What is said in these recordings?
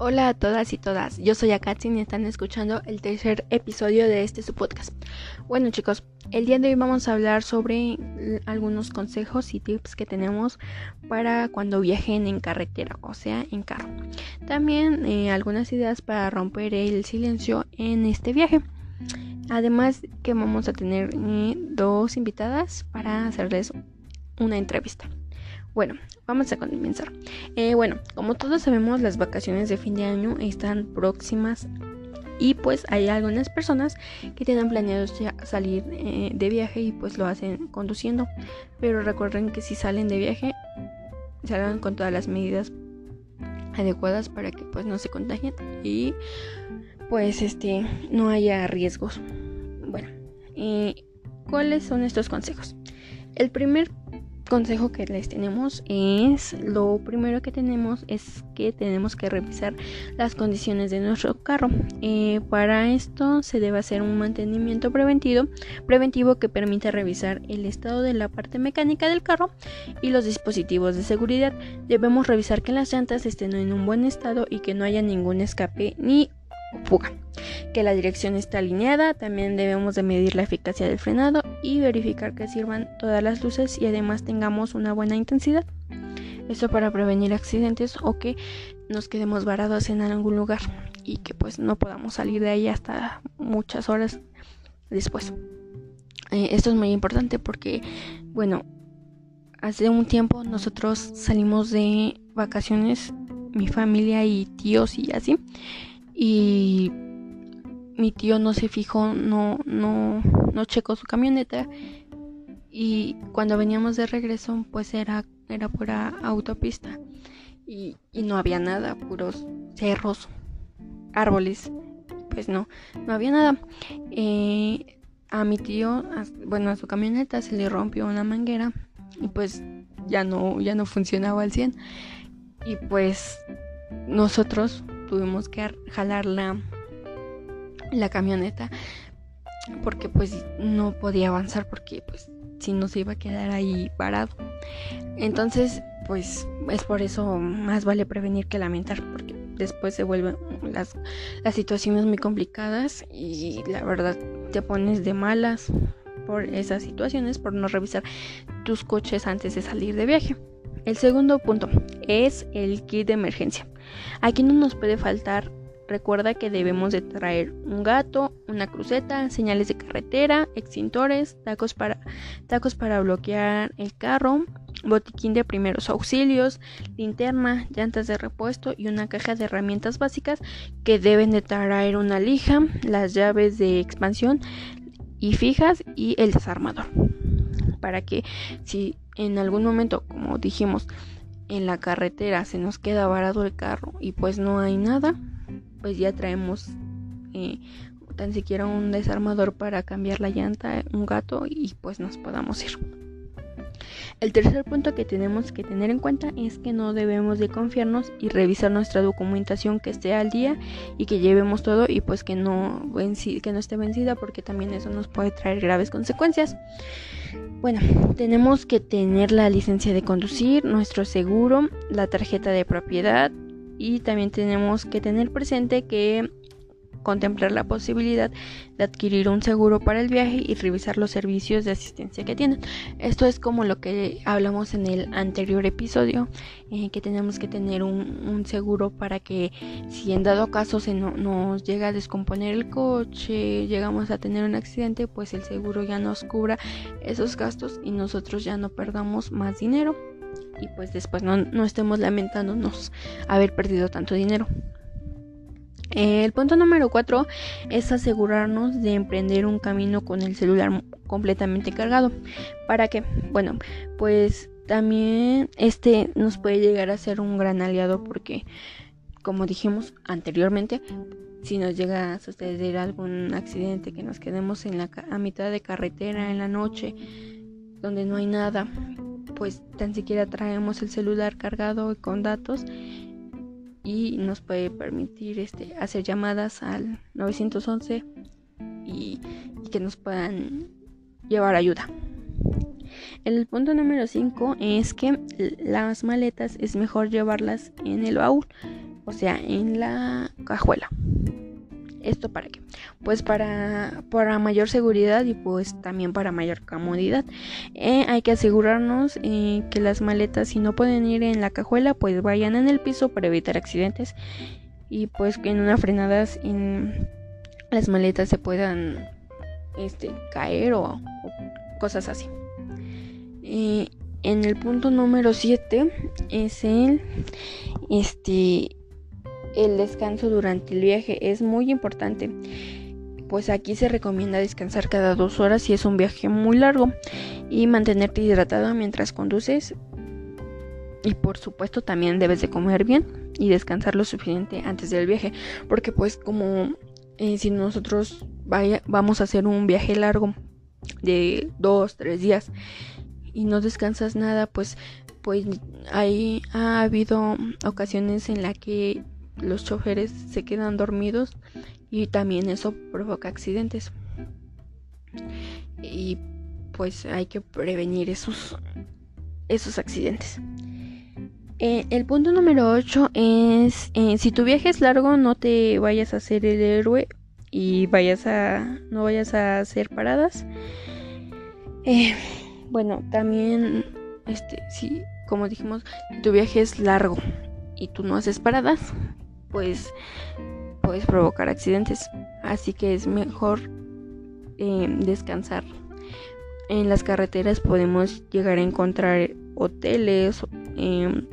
Hola a todas y todas, yo soy Akatsin y están escuchando el tercer episodio de este su podcast. Bueno chicos, el día de hoy vamos a hablar sobre algunos consejos y tips que tenemos para cuando viajen en carretera, o sea, en carro. También eh, algunas ideas para romper el silencio en este viaje. Además que vamos a tener eh, dos invitadas para hacerles una entrevista. Bueno, vamos a comenzar. Eh, bueno, como todos sabemos, las vacaciones de fin de año están próximas y pues hay algunas personas que tienen planeado salir eh, de viaje y pues lo hacen conduciendo. Pero recuerden que si salen de viaje, salgan con todas las medidas adecuadas para que pues no se contagien y pues este no haya riesgos. Bueno, eh, ¿cuáles son estos consejos? El primer consejo que les tenemos es lo primero que tenemos es que tenemos que revisar las condiciones de nuestro carro. Eh, para esto se debe hacer un mantenimiento preventivo preventivo que permita revisar el estado de la parte mecánica del carro y los dispositivos de seguridad. Debemos revisar que las llantas estén en un buen estado y que no haya ningún escape ni fuga que la dirección está alineada, también debemos de medir la eficacia del frenado y verificar que sirvan todas las luces y además tengamos una buena intensidad. Esto para prevenir accidentes o que nos quedemos varados en algún lugar y que pues no podamos salir de ahí hasta muchas horas después. Eh, esto es muy importante porque, bueno, hace un tiempo nosotros salimos de vacaciones, mi familia y tíos y así, y mi tío no se fijó, no, no, no checó su camioneta y cuando veníamos de regreso pues era, era pura autopista y, no había nada, puros cerros, árboles, pues no, no había nada. Eh, a mi tío, bueno, a su camioneta se le rompió una manguera y pues ya no, ya no funcionaba al 100 y pues nosotros tuvimos que jalarla la camioneta porque pues no podía avanzar porque pues si no se iba a quedar ahí parado. Entonces pues es por eso más vale prevenir que lamentar porque después se vuelven las, las situaciones muy complicadas y la verdad te pones de malas por esas situaciones por no revisar tus coches antes de salir de viaje. El segundo punto es el kit de emergencia. Aquí no nos puede faltar Recuerda que debemos de traer un gato, una cruceta, señales de carretera, extintores, tacos para, tacos para bloquear el carro, botiquín de primeros auxilios, linterna, llantas de repuesto y una caja de herramientas básicas que deben de traer una lija, las llaves de expansión y fijas y el desarmador. Para que si en algún momento, como dijimos, en la carretera se nos queda varado el carro y pues no hay nada, pues ya traemos eh, tan siquiera un desarmador para cambiar la llanta, un gato y pues nos podamos ir. El tercer punto que tenemos que tener en cuenta es que no debemos de confiarnos y revisar nuestra documentación que esté al día y que llevemos todo y pues que no, que no esté vencida porque también eso nos puede traer graves consecuencias. Bueno, tenemos que tener la licencia de conducir, nuestro seguro, la tarjeta de propiedad, y también tenemos que tener presente que contemplar la posibilidad de adquirir un seguro para el viaje y revisar los servicios de asistencia que tienen. Esto es como lo que hablamos en el anterior episodio, eh, que tenemos que tener un, seguro para que si en dado caso se nos llega a descomponer el coche, llegamos a tener un accidente, pues el seguro ya nos cubra esos gastos y nosotros ya no perdamos más dinero y pues después no, estemos lamentándonos haber perdido tanto dinero. El punto número 4 es asegurarnos de emprender un camino con el celular completamente cargado. ¿Para qué? Bueno, pues también este nos puede llegar a ser un gran aliado porque, como dijimos anteriormente, si nos llega a suceder algún accidente, que nos quedemos en la, a mitad de carretera en la noche, donde no hay nada, pues tan siquiera traemos el celular cargado con datos y nos puede permitir este, hacer llamadas al 911 y, que nos puedan llevar ayuda. El punto número 5 es que las maletas es mejor llevarlas en el baúl o sea, en la cajuela. ¿Esto para qué? Pues para, para mayor seguridad y pues también para mayor comodidad. Eh, hay que asegurarnos eh, que las maletas si no pueden ir en la cajuela pues vayan en el piso para evitar accidentes y pues que en una frenada en las maletas se puedan este, caer o, cosas así. Eh, en el punto número 7 es el este el descanso durante el viaje es muy importante. Pues aquí se recomienda descansar cada dos horas si es un viaje muy largo. Y mantenerte hidratado mientras conduces. Y por supuesto también debes de comer bien y descansar lo suficiente antes del viaje. Porque pues como eh, si nosotros vaya, vamos a hacer un viaje largo de dos tres días y no descansas nada pues pues hay ha habido ocasiones en la que los choferes se quedan dormidos y también eso provoca accidentes. Y pues hay que prevenir esos, esos accidentes. Eh, el punto número 8 es, eh, si tu viaje es largo, no te vayas a hacer el héroe y vayas a, no vayas a hacer paradas. Eh, bueno, también, este, si, como dijimos, tu viaje es largo y tú no haces paradas, pues puedes provocar accidentes. Así que es mejor em, descansar. En las carreteras podemos llegar a encontrar hoteles. Em,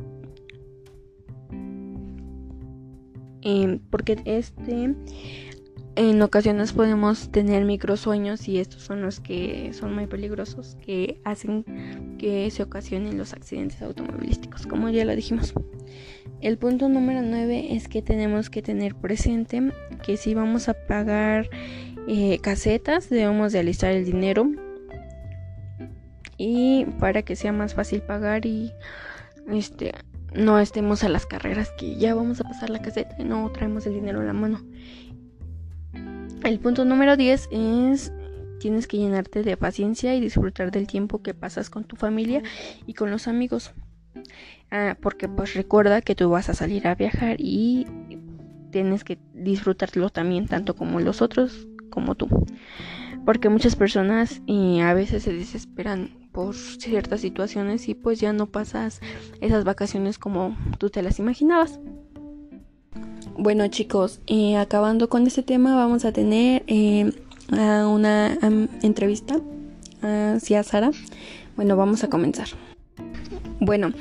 em, porque este en ocasiones podemos tener microsueños y estos son los que son muy peligrosos que hacen que se ocasionen los accidentes automovilísticos como ya lo dijimos el punto número 9 es que tenemos que tener presente que si vamos a pagar eh, casetas debemos de alistar el dinero y para que sea más fácil pagar y este no estemos a las carreras que ya vamos a pasar la caseta y no traemos el dinero en la mano. El punto número 10 es tienes que llenarte de paciencia y disfrutar del tiempo que pasas con tu familia y con los amigos. Ah, porque pues recuerda que tú vas a salir a viajar y tienes que disfrutarlo también tanto como los otros como tú. Porque muchas personas eh, a veces se desesperan por ciertas situaciones y pues ya no pasas esas vacaciones como tú te las imaginabas. Bueno chicos, eh, acabando con este tema vamos a tener eh, una entrevista hacia Sara. Bueno, vamos a comenzar. Bueno,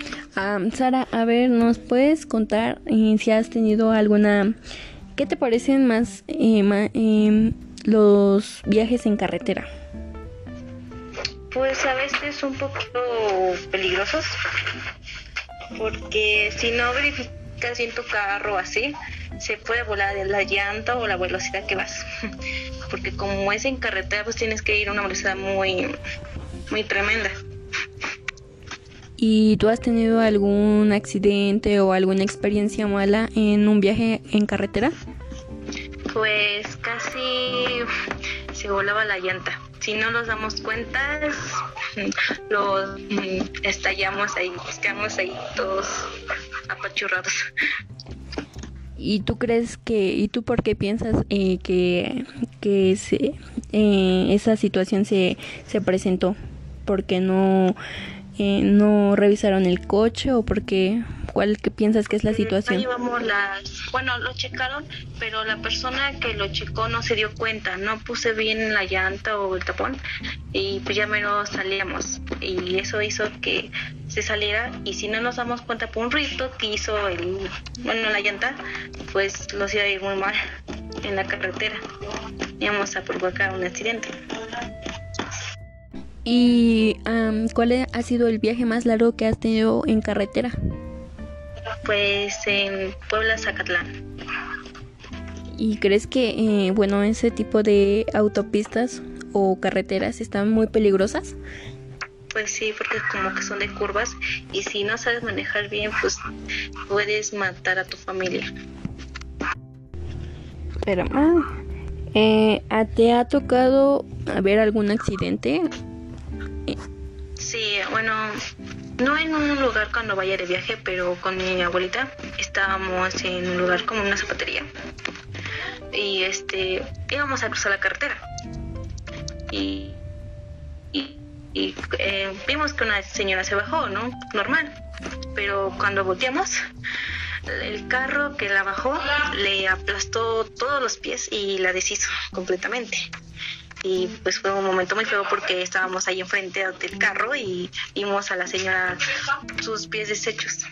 Sara, a ver, ¿nos puedes contar eh, si has tenido alguna... ¿Qué te parecen más eh, em, los viajes en carretera? Pues a veces un poquito peligrosos, porque si no verificas bien tu carro así, se puede volar la llanta o la velocidad que vas. Porque como es en carretera, pues tienes que ir a una velocidad muy, muy tremenda. ¿Y tú has tenido algún accidente o alguna experiencia mala en un viaje en carretera? Pues casi se volaba la llanta. Si no nos damos cuenta, los estallamos ahí, quedamos ahí todos apachurrados. ¿Y tú crees que, y tú por qué piensas eh, que, que se, eh, esa situación se, se presentó? Porque no eh, no revisaron el coche o porque cuál que piensas que es la situación llevamos las bueno lo checaron pero la persona que lo checó no se dio cuenta no puse bien la llanta o el tapón y pues ya menos salíamos. Y eso hizo que se saliera y si no nos damos cuenta por un rito que hizo el bueno la llanta pues los iba a ir muy mal en la carretera. Íbamos a provocar un accidente ¿Y cuál ha sido el viaje más largo que has tenido en carretera? Pues en Puebla, Zacatlán. ¿Y crees que, eh, bueno, ese tipo de autopistas o carreteras están muy peligrosas? Pues sí, porque como que son de curvas y si no sabes manejar bien, pues puedes matar a tu familia. Pero, ah, eh, ¿te ha tocado ver algún accidente Sí, bueno, no en un lugar cuando vaya de viaje, pero con mi abuelita estábamos en un lugar como una zapatería. Y este íbamos a cruzar la carretera. Y, y, eh, vimos que una señora se bajó, ¿no? Normal, pero cuando volteamos el carro que la bajó le aplastó todos los pies y la deshizo completamente y pues fue un momento muy feo porque estábamos ahí enfrente del carro y vimos a la señora sus pies deshechos.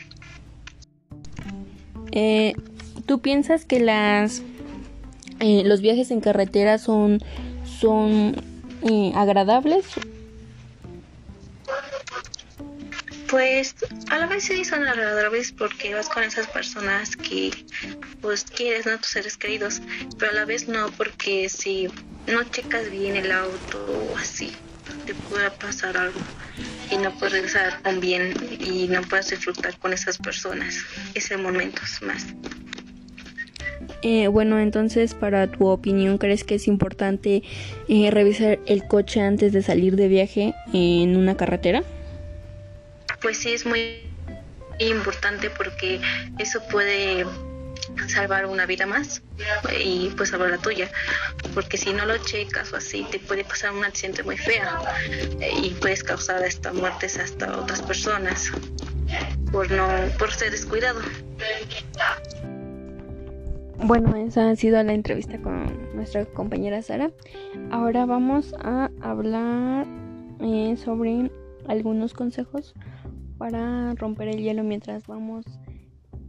Eh, ¿Tú piensas que las eh, los viajes en carretera son son eh, agradables? Pues a la vez sí son agradables porque vas con esas personas que pues quieres, ¿no? Tus seres queridos, pero a la vez no porque si no checas bien el auto o así, te puede pasar algo y no puedes regresar con bien y no puedes disfrutar con esas personas ese momentos más. Eh, bueno, entonces, para tu opinión, ¿crees que es importante eh, revisar el coche antes de salir de viaje en una carretera? Pues sí, es muy importante porque eso puede salvar una vida más y pues salvar la tuya. Porque si no lo checas o así te puede pasar un accidente muy feo y puedes causar hasta muertes hasta otras personas por no por ser descuidado. Bueno esa ha sido la entrevista con nuestra compañera Sara. Ahora vamos a hablar eh, sobre algunos consejos para romper el hielo mientras vamos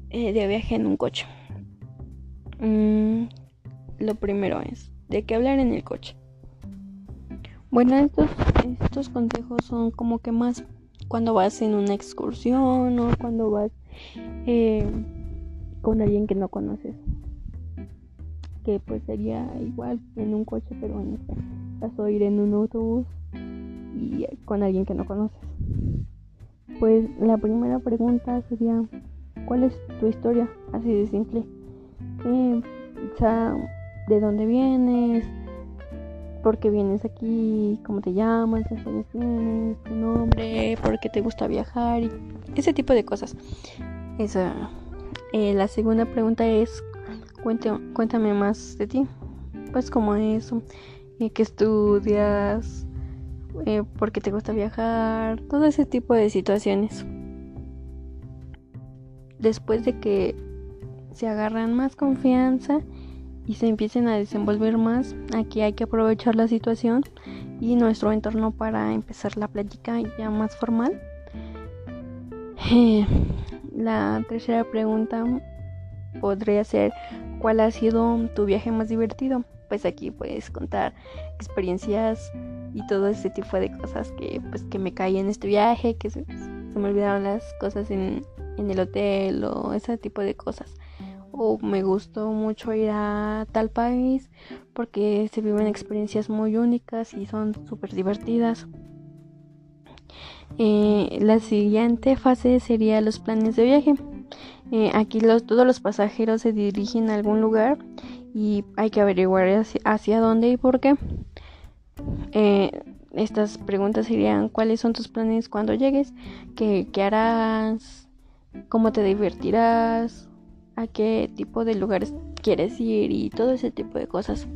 eh, de viaje en un coche Mm, lo primero es, ¿de qué hablar en el coche? Bueno, estos, estos consejos son como que más cuando vas en una excursión o cuando vas eh, con alguien que no conoces. Que pues sería igual en un coche, pero en este caso ir en un autobús y con alguien que no conoces. Pues la primera pregunta sería, ¿cuál es tu historia? Así de simple de dónde vienes, por qué vienes aquí, cómo te llamas, qué años tienes, tu nombre, por qué te gusta viajar y ese tipo de cosas. Esa. Eh, la segunda pregunta es, cuéntame, más de ti. Pues como eso, eh, qué estudias, eh, por qué te gusta viajar, todo ese tipo de situaciones. Después de que se agarran más confianza y se empiecen a desenvolver más. Aquí hay que aprovechar la situación y nuestro entorno para empezar la plática ya más formal. Eh, la tercera pregunta podría ser ¿cuál ha sido tu viaje más divertido? Pues aquí puedes contar experiencias y todo ese tipo de cosas que pues que me caí en este viaje, que se, se me olvidaron las cosas en, en el hotel o ese tipo de cosas o me gustó mucho ir a tal país porque se viven experiencias muy únicas y son súper divertidas. Eh, la siguiente fase sería los planes de viaje. Eh, aquí todos los pasajeros se dirigen a algún lugar y hay que averiguar hacia, dónde y por qué. Eh, estas preguntas serían cuáles son tus planes cuando llegues, qué, qué harás, cómo te divertirás, a qué tipo de lugares quieres ir y todo ese tipo de cosas.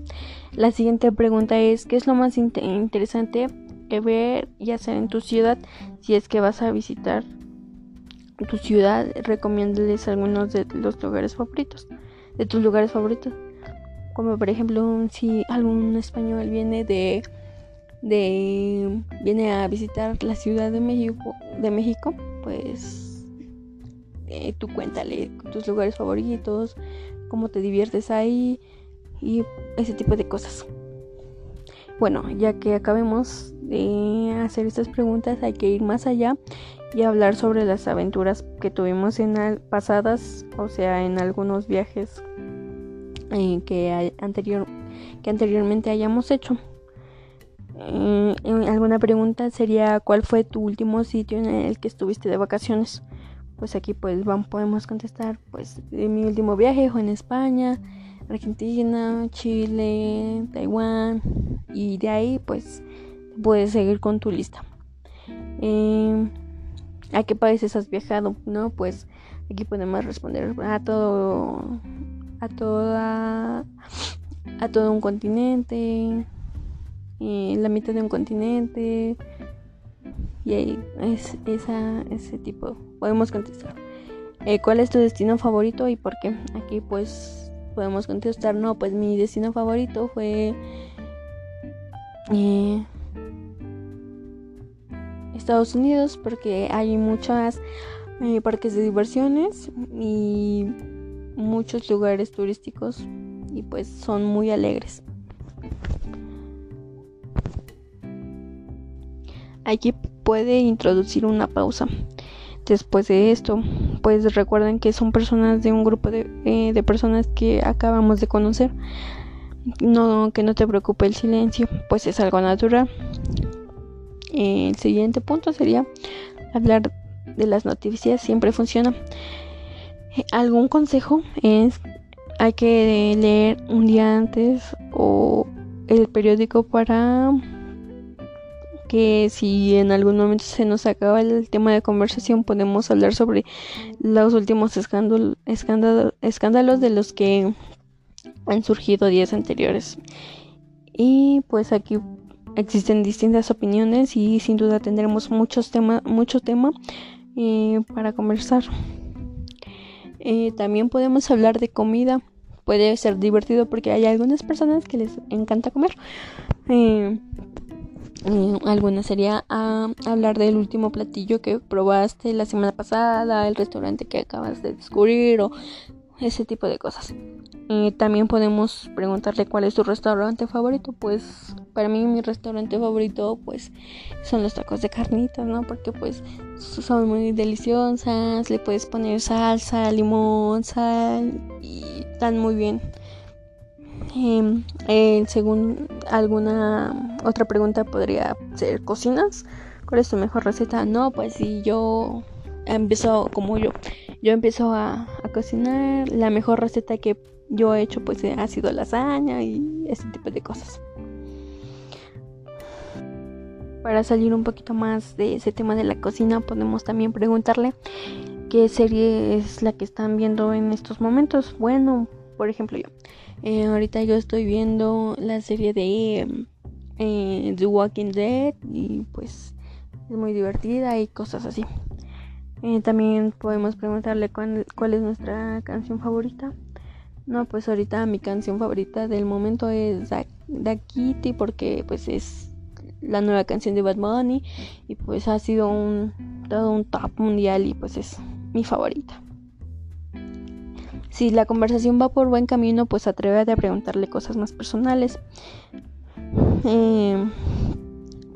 La siguiente pregunta es, ¿qué es lo más interesante que ver y hacer en tu ciudad si es que vas a visitar tu ciudad? Recomiéndales algunos de los lugares favoritos, de tus lugares favoritos. Como por ejemplo, si algún español viene de de viene a visitar la Ciudad de México, de México, pues eh, tú cuéntale tus lugares favoritos, cómo te diviertes ahí y ese tipo de cosas. Bueno, ya que acabemos de hacer estas preguntas, hay que ir más allá y hablar sobre las aventuras que tuvimos en pasadas, o sea, en algunos viajes eh, que, anterior, que anteriormente hayamos hecho. Eh, alguna pregunta sería ¿cuál fue tu último sitio en el que estuviste de vacaciones? Pues aquí pues vamos, podemos contestar pues de mi último viaje fue en España, Argentina, Chile, Taiwán y de ahí pues puedes seguir con tu lista. Em, ¿A qué países has viajado? No, pues aquí podemos responder a todo, a toda, a todo un continente, eh, la mitad de un continente, y ahí es esa, ese tipo. Podemos contestar. Eh, ¿Cuál es tu destino favorito y por qué? Aquí pues podemos contestar, no, pues mi destino favorito fue eh, Estados Unidos porque hay muchas eh, parques de diversiones y muchos lugares turísticos y pues son muy alegres. Aquí puede introducir una pausa. Después de esto, pues recuerden que son personas de un grupo de, eh, de personas que acabamos de conocer. No, que no te preocupe el silencio, pues es algo natural el siguiente punto sería hablar de las noticias, siempre funciona. Algún consejo es hay que leer un día antes o el periódico para que si en algún momento se nos acaba el tema de conversación podemos hablar sobre los últimos escándalos, escándalos de los que han surgido días anteriores. Y pues aquí existen distintas opiniones y sin duda tendremos muchos tema, mucho tema eh, para conversar. Eh, también podemos hablar de comida. Puede ser divertido porque hay algunas personas que les encanta comer. Eh, alguna sería ah, hablar del último platillo que probaste la semana pasada, el restaurante que acabas de descubrir o ese tipo de cosas. Eh, también podemos preguntarle cuál es su restaurante favorito. Pues para mí mi restaurante favorito pues son los tacos de carnitas, ¿no? Porque pues son muy deliciosas, le puedes poner salsa, limón, sal y están muy bien. Eh, según alguna otra pregunta podría ser cocinas. ¿Cuál es tu mejor receta? No, pues si yo empiezo como yo yo empiezo a, cocinar. La mejor receta que yo he hecho pues ha sido lasaña y ese tipo de cosas. Para salir un poquito más de ese tema de la cocina podemos también preguntarle qué serie es la que están viendo en estos momentos. Bueno, por ejemplo yo. Eh, ahorita yo estoy viendo la serie de eh, The Walking Dead y pues es muy divertida y cosas así. Eh, también podemos preguntarle cuál, es nuestra canción favorita. No, pues ahorita mi canción favorita del momento es Da, Kitty porque pues es la nueva canción de Bad Bunny y pues ha sido un todo un top mundial y pues es mi favorita. Si la conversación va por buen camino, pues atrévete a preguntarle cosas más personales. Eh,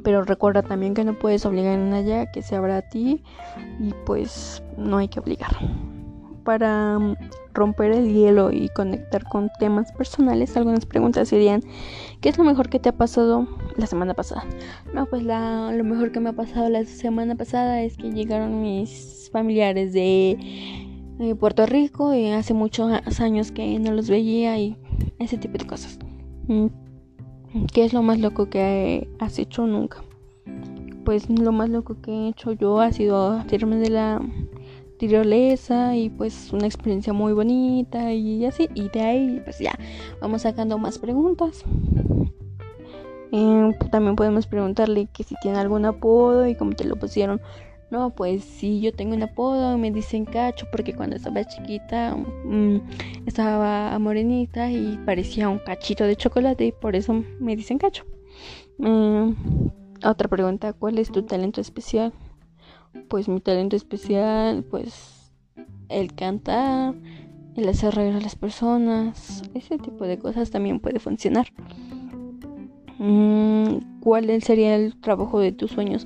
pero recuerda también que no puedes obligar a nadie que se abra a ti y pues no hay que obligar. Para mm, romper el hielo y conectar con temas personales, algunas preguntas serían, ¿qué es lo mejor que te ha pasado la semana pasada? No, pues lo mejor que me ha pasado la semana pasada es que llegaron mis familiares de Puerto Rico y hace muchos años que no los veía y ese tipo de cosas. Mm. ¿Qué es lo más loco que has hecho nunca? Pues lo más loco que he hecho yo ha sido tirarme de la tirolesa y pues una experiencia muy bonita y así. Y de ahí pues ya vamos sacando más preguntas. Eh, también podemos preguntarle que si tiene algún apodo y cómo te lo pusieron no, pues sí, yo tengo un apodo, me dicen cacho porque cuando estaba chiquita mm, estaba morenita y parecía un cachito de chocolate y por eso me dicen cacho. Mm, otra pregunta, ¿cuál es tu talento especial? Pues mi talento especial, pues el cantar, el hacer reír a las personas, ese tipo de cosas también puede funcionar. Mm, ¿Cuál sería el trabajo de tus sueños?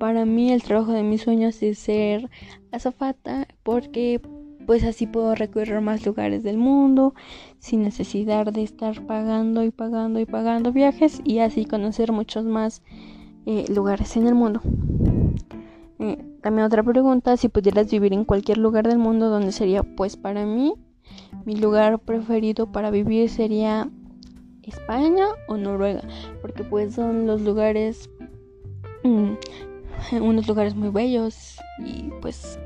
Para mí el trabajo de mis sueños es ser azafata porque pues así puedo recorrer más lugares del mundo sin necesidad de estar pagando y pagando y pagando viajes y así conocer muchos más eh, lugares en el mundo. Eh, también otra pregunta, si pudieras vivir en cualquier lugar del mundo, ¿dónde sería? Pues para mí, mi lugar preferido para vivir sería España o Noruega, porque pues son los lugares mm, unos lugares muy bellos y pues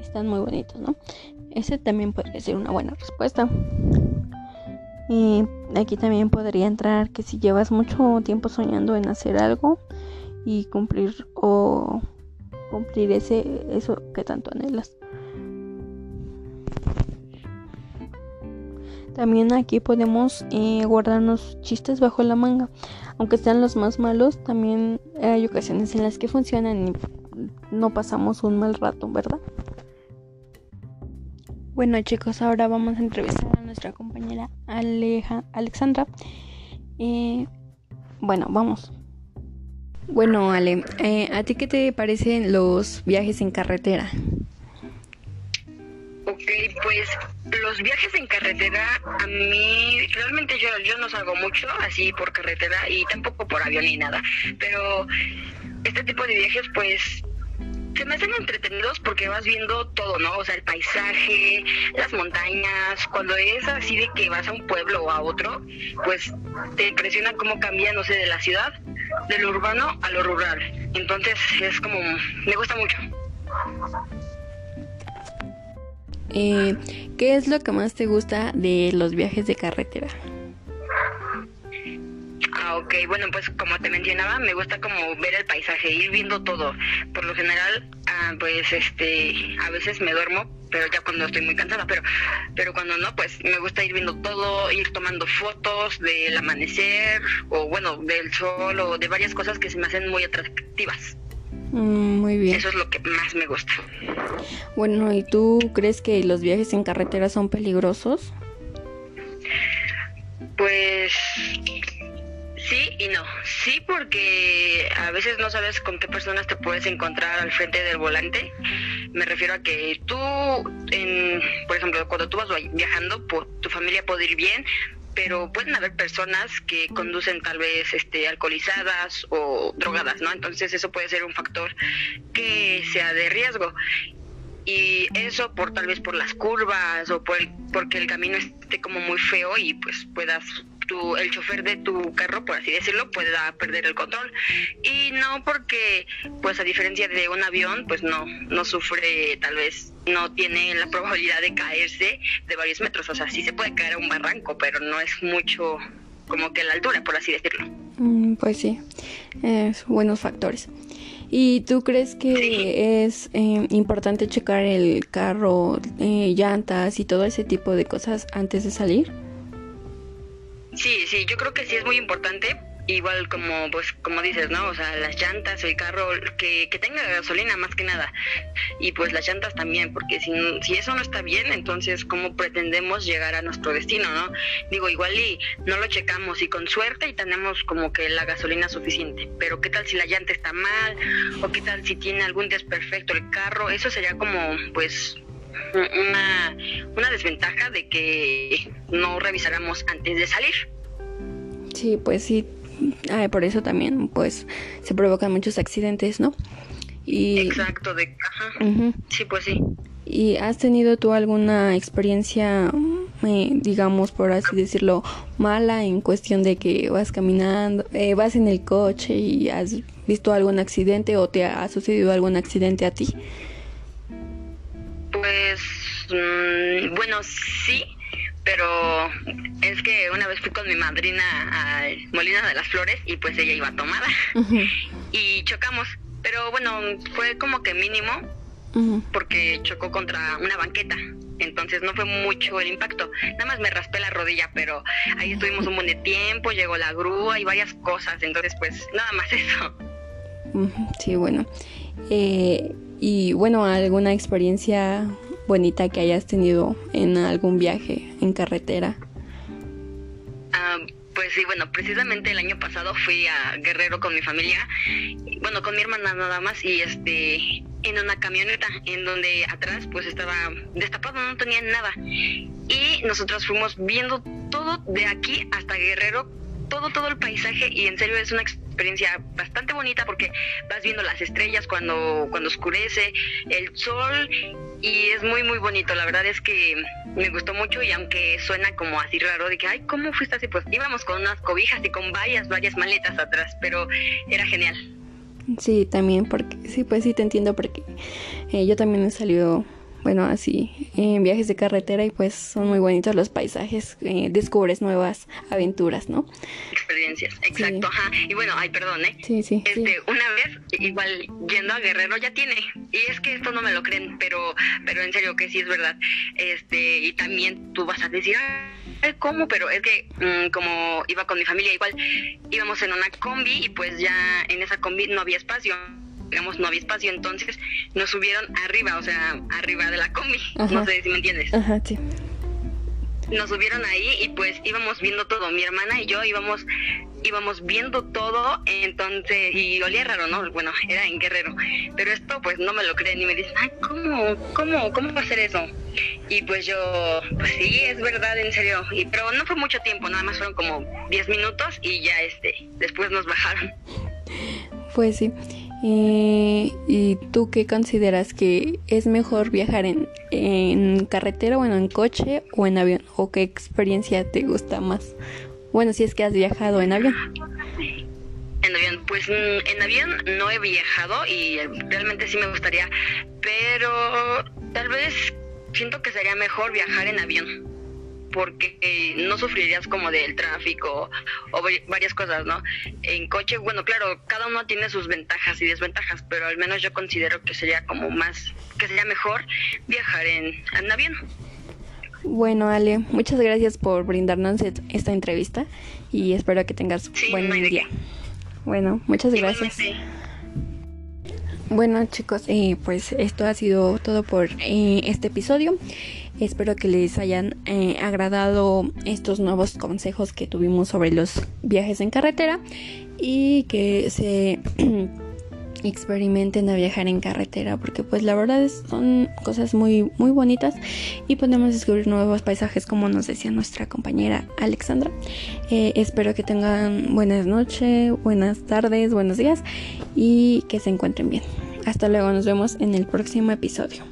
están muy bonitos, ¿no? Ese también podría ser una buena respuesta. Y aquí también podría entrar que si llevas mucho tiempo soñando en hacer algo y cumplir o cumplir ese eso que tanto anhelas. También aquí podemos eh, guardarnos chistes bajo la manga. Aunque sean los más malos, también hay ocasiones en las que funcionan y no pasamos un mal rato, ¿verdad? Bueno chicos, ahora vamos a entrevistar a nuestra compañera Aleja Alexandra. Eh, bueno, vamos. Bueno, Ale, eh, ¿a ti qué te parecen los viajes en carretera? Ok, pues los viajes en carretera, a mí realmente yo, yo no salgo mucho así por carretera y tampoco por avión ni nada, pero este tipo de viajes pues se me hacen entretenidos porque vas viendo todo, ¿no? O sea, el paisaje, las montañas, cuando es así de que vas a un pueblo o a otro, pues te impresiona cómo cambia, no sé, de la ciudad, de lo urbano a lo rural. Entonces es como, me gusta mucho. Eh, ¿Qué es lo que más te gusta de los viajes de carretera? Ah, ok, bueno, pues como te mencionaba, me gusta como ver el paisaje, ir viendo todo. Por lo general, ah, pues este, a veces me duermo, pero ya cuando estoy muy cansada, pero, pero cuando no, pues me gusta ir viendo todo, ir tomando fotos del amanecer, o bueno, del sol, o de varias cosas que se me hacen muy atractivas. Mm, muy bien. Eso es lo que más me gusta. Bueno, ¿y tú crees que los viajes en carretera son peligrosos? Pues sí y no. Sí porque a veces no sabes con qué personas te puedes encontrar al frente del volante. Me refiero a que tú, en, por ejemplo, cuando tú vas viajando, tu familia puede ir bien, pero pueden haber personas que conducen tal vez este, alcoholizadas o drogadas, ¿no? Entonces eso puede ser un factor que sea de riesgo. Y eso por tal vez por las curvas o por porque el camino esté como muy feo y pues puedas tu, el chofer de tu carro, por así decirlo, pueda perder el control. Y no porque, pues a diferencia de un avión, pues no, no sufre, tal vez no tiene la probabilidad de caerse de varios metros. O sea, sí se puede caer a un barranco, pero no es mucho como que la altura, por así decirlo. Mm, pues sí, es buenos factores. ¿Y tú crees que es eh, importante checar el carro, eh, llantas y todo ese tipo de cosas antes de salir? Sí, sí, yo creo que sí es muy importante igual como pues como dices no o sea las llantas el carro que, que tenga gasolina más que nada y pues las llantas también porque si, si eso no está bien entonces cómo pretendemos llegar a nuestro destino no digo igual y no lo checamos y con suerte y tenemos como que la gasolina suficiente pero qué tal si la llanta está mal o qué tal si tiene algún desperfecto el carro eso sería como pues una, una desventaja de que no revisáramos antes de salir. Sí, pues sí, por eso también pues se provocan muchos accidentes, ¿no? Y, Exacto, de Sí, pues sí. ¿Y has tenido tú alguna experiencia, eh, digamos, por así decirlo, mala en cuestión de que vas caminando, eh, vas en el coche y has visto algún accidente o te ha sucedido algún accidente a ti? Pues, mm, bueno, sí, pero es que una vez fui con mi madrina a Molina de las Flores y pues ella iba tomada y chocamos, pero bueno, fue como que mínimo porque chocó contra una banqueta, entonces no fue mucho el impacto, nada más me raspé la rodilla, pero ahí estuvimos un buen de tiempo, llegó la grúa y varias cosas, entonces pues nada más eso. Sí, bueno. Eh, y bueno, ¿alguna experiencia bonita que hayas tenido en algún viaje en carretera? Ah, pues sí, bueno, precisamente el año pasado fui a Guerrero con mi familia, bueno, con mi hermana nada más, y este, en una camioneta, en donde atrás pues estaba destapado, no tenía nada. Y nosotros fuimos viendo todo de aquí hasta Guerrero, todo, todo el paisaje, y en serio es una experiencia bastante bonita porque vas viendo las estrellas cuando, cuando oscurece, el sol y es muy muy bonito, la verdad es que me gustó mucho y aunque suena como así raro de que, ay, ¿cómo fuiste así? Pues íbamos con unas cobijas y con varias, varias maletas atrás, pero era genial. Sí, también, porque sí, pues sí te entiendo, porque eh, yo también he salido bueno, así, en viajes de carretera y pues son muy bonitos los paisajes, eh, descubres nuevas aventuras, ¿no? Experiencias, exacto, ajá. Y bueno, ay, perdón, ¿eh? Sí, sí. Este, una vez, igual, yendo a Guerrero ya tiene, y es que esto no me lo creen, pero, pero en serio que sí es verdad. Este, y también tú vas a decir, ay, ¿cómo? Pero es que mm, como iba con mi familia, igual íbamos en una combi y pues ya en esa combi no había espacio digamos, no había espacio, entonces nos subieron arriba, o sea, arriba de la combi. No sé si me entiendes. Ajá, sí. Nos subieron ahí y pues íbamos viendo todo. Mi hermana y yo íbamos íbamos viendo todo, entonces, y olía raro, ¿no? Bueno, era en Guerrero, pero esto pues no me lo creen y me dicen, ay, ¿cómo, cómo, cómo va a ser eso? Y pues yo, pues sí, es verdad, en serio, y, pero no fue mucho tiempo, nada más fueron como 10 minutos y ya, este, después nos bajaron. Pues sí. Eh, ¿Y tú qué consideras que es mejor viajar en, en carretera, bueno, en coche o en avión? ¿O qué experiencia te gusta más? Bueno, si es que has viajado en avión. En avión, pues mm, en avión no he viajado y realmente sí me gustaría, pero tal vez siento que sería mejor viajar en avión porque eh, no sufrirías como del tráfico o varias cosas, ¿no? En coche, bueno, claro, cada uno tiene sus ventajas y desventajas, pero al menos yo considero que sería como más, que sería mejor viajar en, avión. Bueno, Ale, muchas gracias por brindarnos esta entrevista y espero que tengas buen día. Bueno, muchas gracias. Bueno chicos, eh, pues esto ha sido todo por eh, este episodio. Espero que les hayan eh, agradado estos nuevos consejos que tuvimos sobre los viajes en carretera y que se experimenten a viajar en carretera porque pues la verdad son cosas muy muy bonitas y podemos descubrir nuevos paisajes como nos decía nuestra compañera Alexandra. Eh, espero que tengan buenas noches buenas tardes buenos días y que se encuentren bien. Hasta luego nos vemos en el próximo episodio